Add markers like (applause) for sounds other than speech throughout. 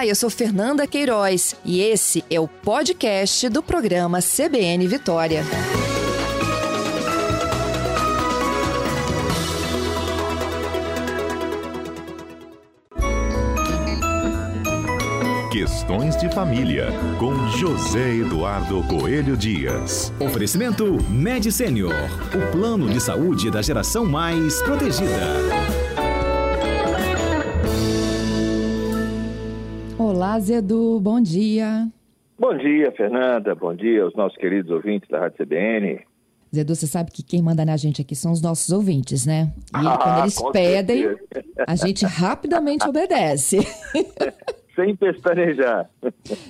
Olá, eu sou Fernanda Queiroz e esse é o podcast do programa CBN Vitória. Questões de Família, com José Eduardo Coelho Dias. Oferecimento Med Senior, o plano de saúde da geração mais protegida. Zedu, bom dia. Bom dia, Fernanda. Bom dia aos nossos queridos ouvintes da Rádio CBN. Zedu, você sabe que quem manda na gente aqui são os nossos ouvintes, né? E ah, quando eles pedem, certeza. a gente rapidamente obedece. (laughs) Sem pestanejar.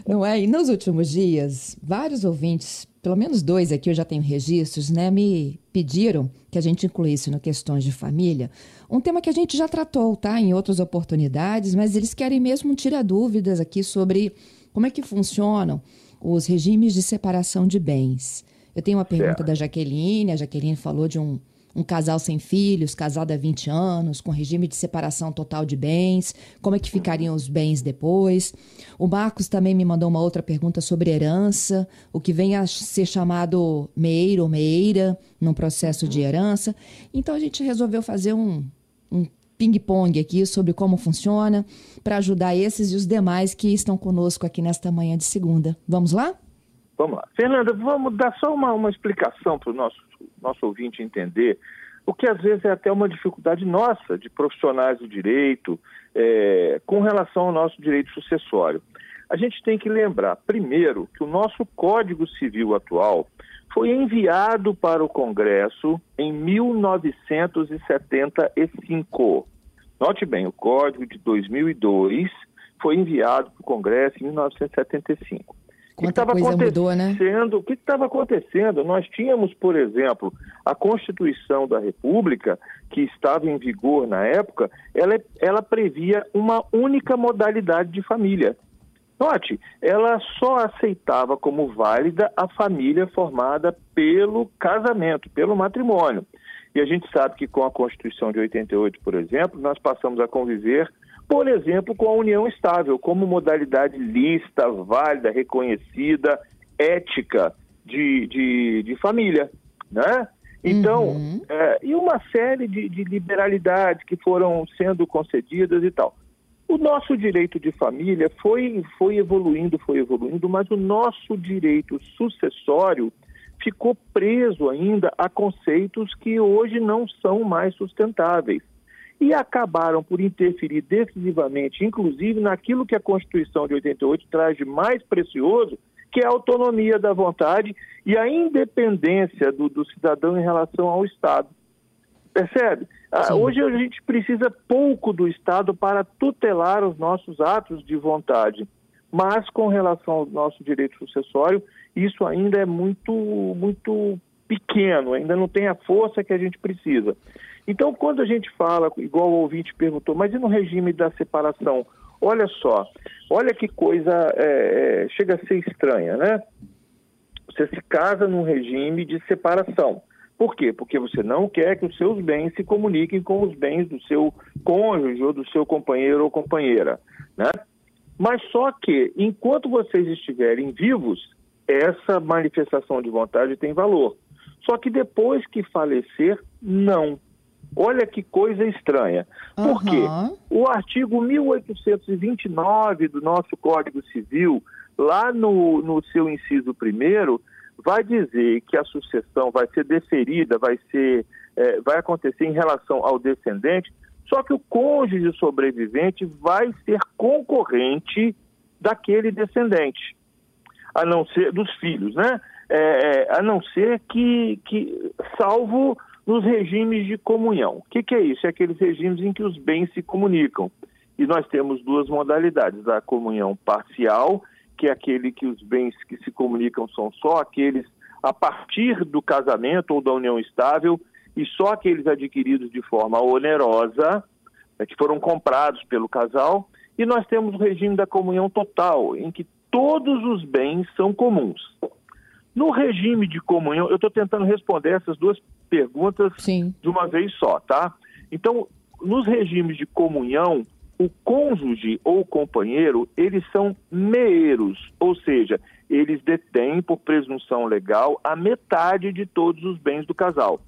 Não é? E nos últimos dias, vários ouvintes, pelo menos dois aqui eu já tenho registros, né? Me pediram que a gente incluísse no Questões de Família um tema que a gente já tratou, tá? Em outras oportunidades, mas eles querem mesmo tirar dúvidas aqui sobre como é que funcionam os regimes de separação de bens. Eu tenho uma pergunta certo. da Jaqueline, a Jaqueline falou de um, um casal sem filhos, casado há 20 anos, com regime de separação total de bens, como é que ficariam os bens depois. O Marcos também me mandou uma outra pergunta sobre herança, o que vem a ser chamado meiro ou meira num processo de herança. Então a gente resolveu fazer um, um ping-pong aqui sobre como funciona, para ajudar esses e os demais que estão conosco aqui nesta manhã de segunda. Vamos lá? Vamos lá. Fernanda, vamos dar só uma, uma explicação para o nosso, nosso ouvinte entender, o que às vezes é até uma dificuldade nossa, de profissionais do direito, é, com relação ao nosso direito sucessório. A gente tem que lembrar, primeiro, que o nosso Código Civil atual foi enviado para o Congresso em 1975. Note bem, o Código de 2002 foi enviado para o Congresso em 1975. Quanta que coisa mudou, né? O que estava acontecendo? Nós tínhamos, por exemplo, a Constituição da República, que estava em vigor na época, ela, ela previa uma única modalidade de família, Note, ela só aceitava como válida a família formada pelo casamento, pelo matrimônio. E a gente sabe que com a Constituição de 88, por exemplo, nós passamos a conviver, por exemplo, com a união estável, como modalidade lista, válida, reconhecida, ética de, de, de família, né? Então, uhum. é, e uma série de, de liberalidades que foram sendo concedidas e tal. O nosso direito de família foi, foi evoluindo, foi evoluindo, mas o nosso direito sucessório ficou preso ainda a conceitos que hoje não são mais sustentáveis e acabaram por interferir decisivamente, inclusive naquilo que a Constituição de 88 traz de mais precioso, que é a autonomia da vontade e a independência do, do cidadão em relação ao Estado. Percebe? Ah, hoje a gente precisa pouco do Estado para tutelar os nossos atos de vontade, mas com relação ao nosso direito sucessório, isso ainda é muito, muito pequeno, ainda não tem a força que a gente precisa. Então, quando a gente fala, igual o ouvinte perguntou, mas e no regime da separação? Olha só, olha que coisa é, é chega a ser estranha, né? Você se casa num regime de separação. Por quê? Porque você não quer que os seus bens se comuniquem com os bens do seu cônjuge ou do seu companheiro ou companheira, né? Mas só que, enquanto vocês estiverem vivos, essa manifestação de vontade tem valor. Só que depois que falecer, não. Olha que coisa estranha. Por uhum. quê? O artigo 1829 do nosso Código Civil, lá no, no seu inciso primeiro, vai dizer que a sucessão vai ser deferida, vai ser, é, vai acontecer em relação ao descendente, só que o cônjuge sobrevivente vai ser concorrente daquele descendente, a não ser dos filhos, né? É, é a não ser que, que, salvo nos regimes de comunhão. O que, que é isso? É aqueles regimes em que os bens se comunicam. E nós temos duas modalidades: a comunhão parcial que é aquele que os bens que se comunicam são só aqueles a partir do casamento ou da união estável e só aqueles adquiridos de forma onerosa, né, que foram comprados pelo casal, e nós temos o regime da comunhão total, em que todos os bens são comuns. No regime de comunhão, eu estou tentando responder essas duas perguntas Sim. de uma vez só, tá? Então, nos regimes de comunhão, o cônjuge ou companheiro, eles são meeiros, ou seja, eles detêm, por presunção legal, a metade de todos os bens do casal.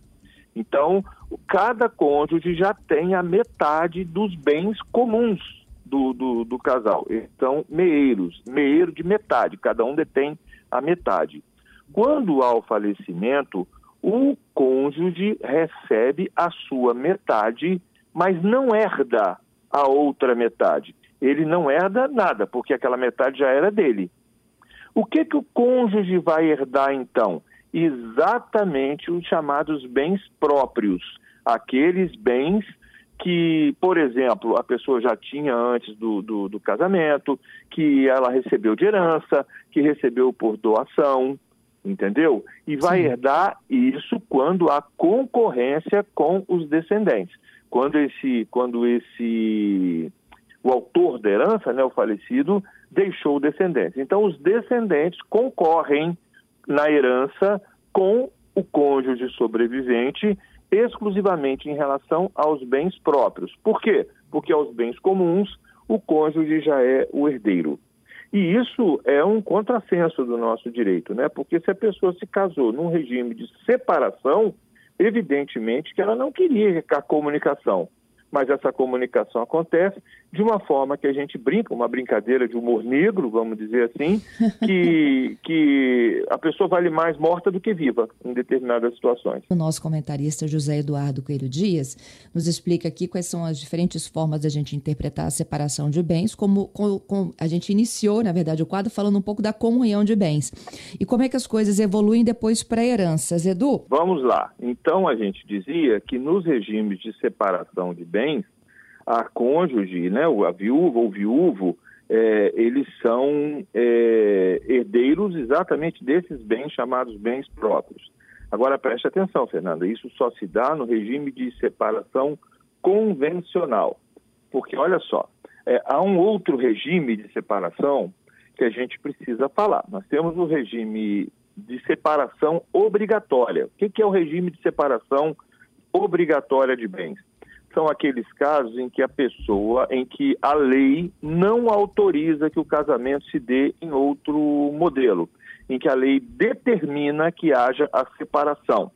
Então, cada cônjuge já tem a metade dos bens comuns do, do, do casal. Então, meeiros, meeiro de metade, cada um detém a metade. Quando há o falecimento, o cônjuge recebe a sua metade, mas não herda a outra metade. Ele não herda nada, porque aquela metade já era dele. O que, que o cônjuge vai herdar então? Exatamente os chamados bens próprios, aqueles bens que, por exemplo, a pessoa já tinha antes do, do, do casamento, que ela recebeu de herança, que recebeu por doação, entendeu? E vai Sim. herdar isso quando há concorrência com os descendentes. Quando esse, quando esse, o autor da herança, né, o falecido, deixou descendentes. Então, os descendentes concorrem na herança com o cônjuge sobrevivente exclusivamente em relação aos bens próprios. Por quê? Porque aos bens comuns o cônjuge já é o herdeiro. E isso é um contrassenso do nosso direito, né? Porque se a pessoa se casou num regime de separação, evidentemente que ela não queria a comunicação mas essa comunicação acontece de uma forma que a gente brinca, uma brincadeira de humor negro, vamos dizer assim, (laughs) que, que a pessoa vale mais morta do que viva em determinadas situações. O nosso comentarista José Eduardo Coelho Dias nos explica aqui quais são as diferentes formas da gente interpretar a separação de bens, como, a gente iniciou, na verdade, o quadro falando um pouco da comunhão de bens. E como é que as coisas evoluem depois para heranças, Edu? Vamos lá. Então a gente dizia que nos regimes de separação de bens, a cônjuge, né, a viúva ou viúvo, é, eles são é, herdeiros exatamente desses bens chamados bens próprios. Agora preste atenção, Fernanda, isso só se dá no regime de separação convencional. Porque, olha só, é, há um outro regime de separação que a gente precisa falar. Nós temos o regime de separação obrigatória. O que, que é o regime de separação obrigatória de bens? São aqueles casos em que a pessoa, em que a lei não autoriza que o casamento se dê em outro modelo, em que a lei determina que haja a separação.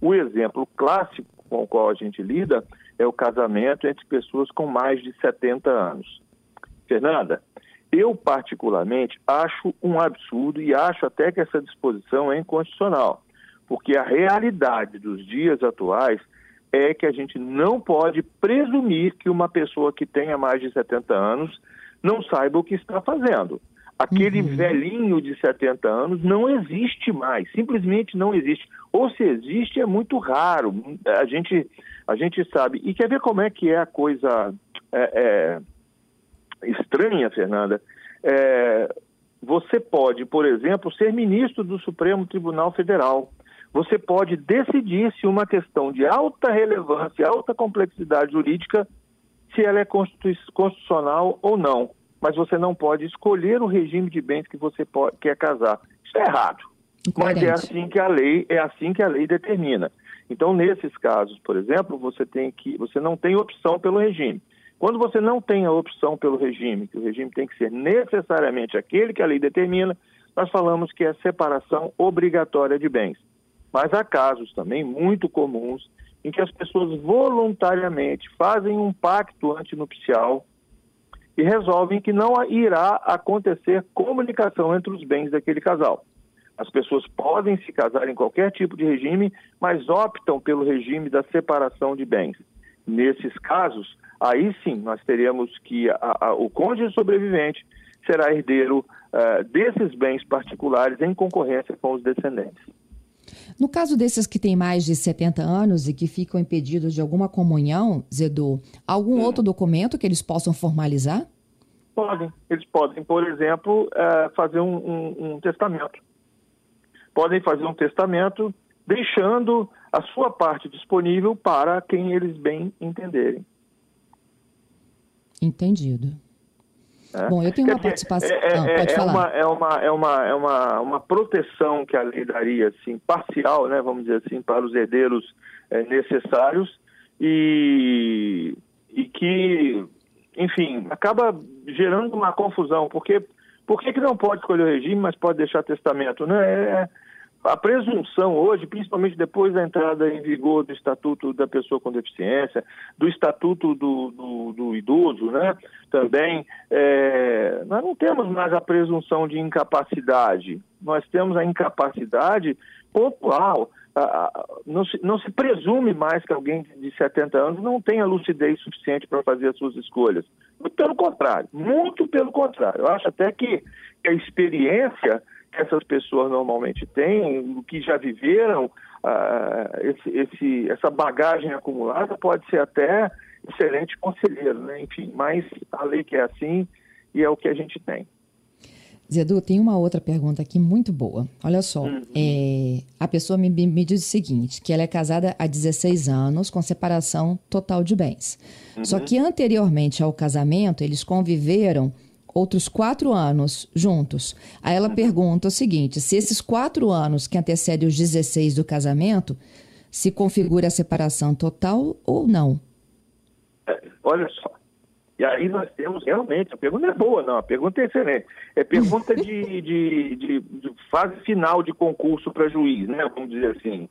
O exemplo clássico com o qual a gente lida é o casamento entre pessoas com mais de 70 anos. Fernanda, eu particularmente acho um absurdo e acho até que essa disposição é inconstitucional, porque a realidade dos dias atuais é que a gente não pode presumir que uma pessoa que tenha mais de 70 anos não saiba o que está fazendo. Aquele uhum. velhinho de 70 anos não existe mais, simplesmente não existe. Ou se existe, é muito raro. A gente, a gente sabe. E quer ver como é que é a coisa é, é, estranha, Fernanda? É, você pode, por exemplo, ser ministro do Supremo Tribunal Federal você pode decidir se uma questão de alta relevância, alta complexidade jurídica, se ela é constitucional ou não. Mas você não pode escolher o regime de bens que você pode, quer casar. Isso é errado. Mas é assim que a lei é assim que a lei determina. Então, nesses casos, por exemplo, você tem que você não tem opção pelo regime. Quando você não tem a opção pelo regime, que o regime tem que ser necessariamente aquele que a lei determina, nós falamos que é separação obrigatória de bens. Mas há casos também muito comuns em que as pessoas voluntariamente fazem um pacto antinupcial e resolvem que não irá acontecer comunicação entre os bens daquele casal. As pessoas podem se casar em qualquer tipo de regime, mas optam pelo regime da separação de bens. Nesses casos, aí sim nós teremos que a, a, o cônjuge sobrevivente será herdeiro uh, desses bens particulares em concorrência com os descendentes. No caso desses que têm mais de 70 anos e que ficam impedidos de alguma comunhão, Zedu, algum hum. outro documento que eles possam formalizar? Podem. Eles podem, por exemplo, é, fazer um, um, um testamento. Podem fazer um testamento deixando a sua parte disponível para quem eles bem entenderem. Entendido. É. Bom, eu tenho uma participação. É, é, ah, é falar. Uma, é, uma, é, uma, é uma, uma proteção que a lei daria, assim, parcial, né, vamos dizer assim, para os herdeiros é, necessários e, e que, enfim, acaba gerando uma confusão, porque por que, que não pode escolher o regime, mas pode deixar testamento? Né? É, a presunção hoje, principalmente depois da entrada em vigor do Estatuto da Pessoa com Deficiência, do Estatuto do, do, do Idoso, né? também, é, nós não temos mais a presunção de incapacidade, nós temos a incapacidade pontual. não, se, não se presume mais que alguém de 70 anos não tenha lucidez suficiente para fazer as suas escolhas. Muito pelo contrário, muito pelo contrário. Eu acho até que a experiência essas pessoas normalmente têm, o que já viveram, uh, esse, esse, essa bagagem acumulada pode ser até excelente conselheiro, né? Enfim, mas a lei que é assim e é o que a gente tem. Zedu, tem uma outra pergunta aqui muito boa. Olha só, uhum. é, a pessoa me, me, diz o seguinte, que ela é casada há 16 anos com separação total de bens. Uhum. Só que anteriormente ao casamento, eles conviveram outros quatro anos juntos. Aí ela pergunta o seguinte: se esses quatro anos que antecedem os 16 do casamento, se configura a separação total ou não? É, olha só. E aí nós temos realmente, a pergunta é boa, não, a pergunta é excelente. É pergunta de, de, de, de fase final de concurso para juiz, né? Vamos dizer assim.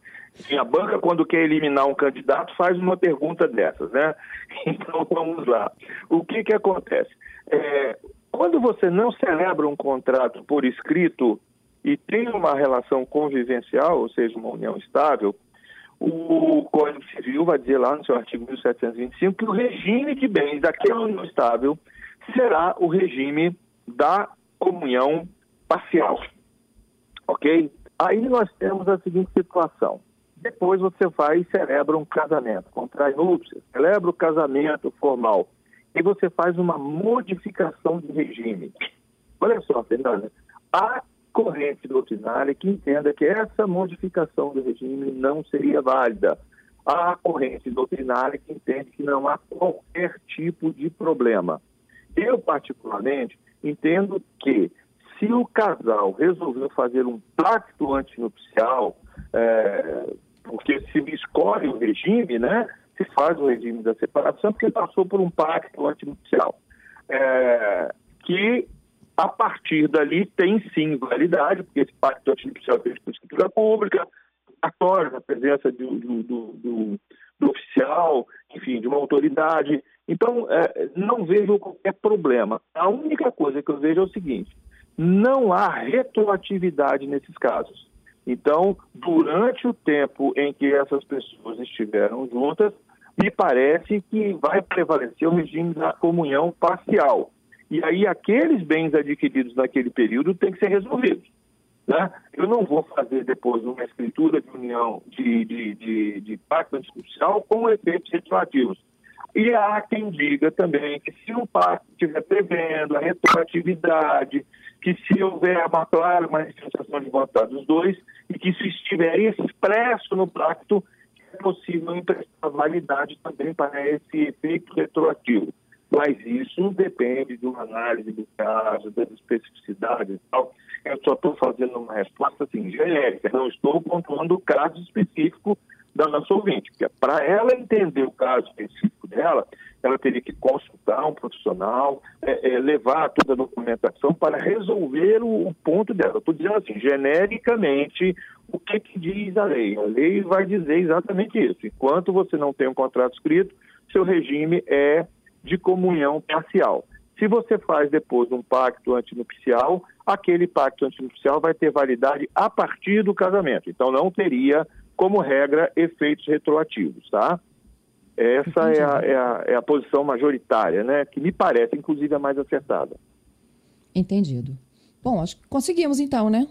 a banca, quando quer eliminar um candidato, faz uma pergunta dessas, né? (laughs) Então vamos lá. O que, que acontece? É, quando você não celebra um contrato por escrito e tem uma relação convivencial, ou seja, uma união estável, o Código Civil vai dizer lá no seu artigo 1725 que o regime de bens daquela união estável será o regime da comunhão parcial. Ok? Aí nós temos a seguinte situação. Depois você vai e celebra um casamento, contrai núpcias, celebra o casamento formal e você faz uma modificação de regime. Olha só, Fernanda, há corrente doutrinária que entenda que essa modificação do regime não seria válida. Há corrente doutrinária que entende que não há qualquer tipo de problema. Eu, particularmente, entendo que se o casal resolveu fazer um pacto antinupcial, é, porque se escolhe o regime, né, se faz o regime da separação porque passou por um pacto antinupcial, é, que a partir dali tem sim validade, porque esse pacto antinupcial é feito por escritura pública, cartório, na presença do, do, do, do, oficial, enfim, de uma autoridade. Então, é, não vejo qualquer problema. A única coisa que eu vejo é o seguinte: não há retroatividade nesses casos. Então, durante o tempo em que essas pessoas estiveram juntas, me parece que vai prevalecer o regime da comunhão parcial. E aí aqueles bens adquiridos naquele período têm que ser resolvidos. Né? Eu não vou fazer depois uma escritura de união de, de, de, de pacto institucional com efeitos retroativos. E há quem diga também que se o pacto estiver prevendo a retroatividade, que se houver uma clara manifestação de vontade dos dois, e que isso estiver expresso no pacto, é possível emprestar validade também para esse efeito retroativo. Mas isso depende de uma análise do caso, das especificidades e tal. Eu só estou fazendo uma resposta assim, genérica, não estou pontuando o caso específico da nossa ouvinte, porque para ela entender o caso específico dela, ela teria que consultar um profissional, é, é, levar toda a documentação para resolver o, o ponto dela. Estou dizendo assim, genericamente, o que, que diz a lei? A lei vai dizer exatamente isso. Enquanto você não tem um contrato escrito, seu regime é de comunhão parcial. Se você faz depois um pacto antinupcial, aquele pacto antinupcial vai ter validade a partir do casamento. Então não teria, como regra, efeitos retroativos, tá? Essa é a, é, a, é a, posição majoritária, né? Que me parece, inclusive, a mais acertada. Entendido. Bom, acho que conseguimos então, né?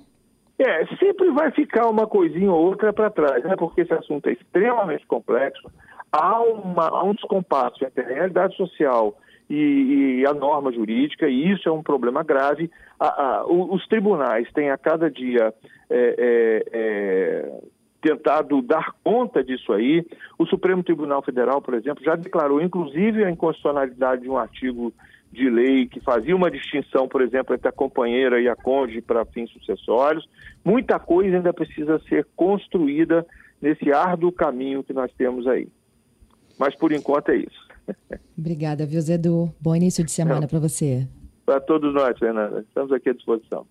É, sempre vai ficar uma coisinha ou outra para trás, né? Porque esse assunto é extremamente complexo. Há, uma, há um descompasso entre a realidade social e, e, a norma jurídica, e isso é um problema grave. A, a, os tribunais têm a cada dia é, é, é, tentado dar conta disso aí. O Supremo Tribunal Federal, por exemplo, já declarou, inclusive, a inconstitucionalidade de um artigo de lei que fazia uma distinção, por exemplo, entre a companheira e a cônjuge para fins sucessórios. Muita coisa ainda precisa ser construída nesse árduo caminho que nós temos aí. Mas por enquanto é isso. (laughs) Obrigada, viu, Zedu? Bom início de semana para você. Para todos nós, Fernanda. Estamos aqui à disposição.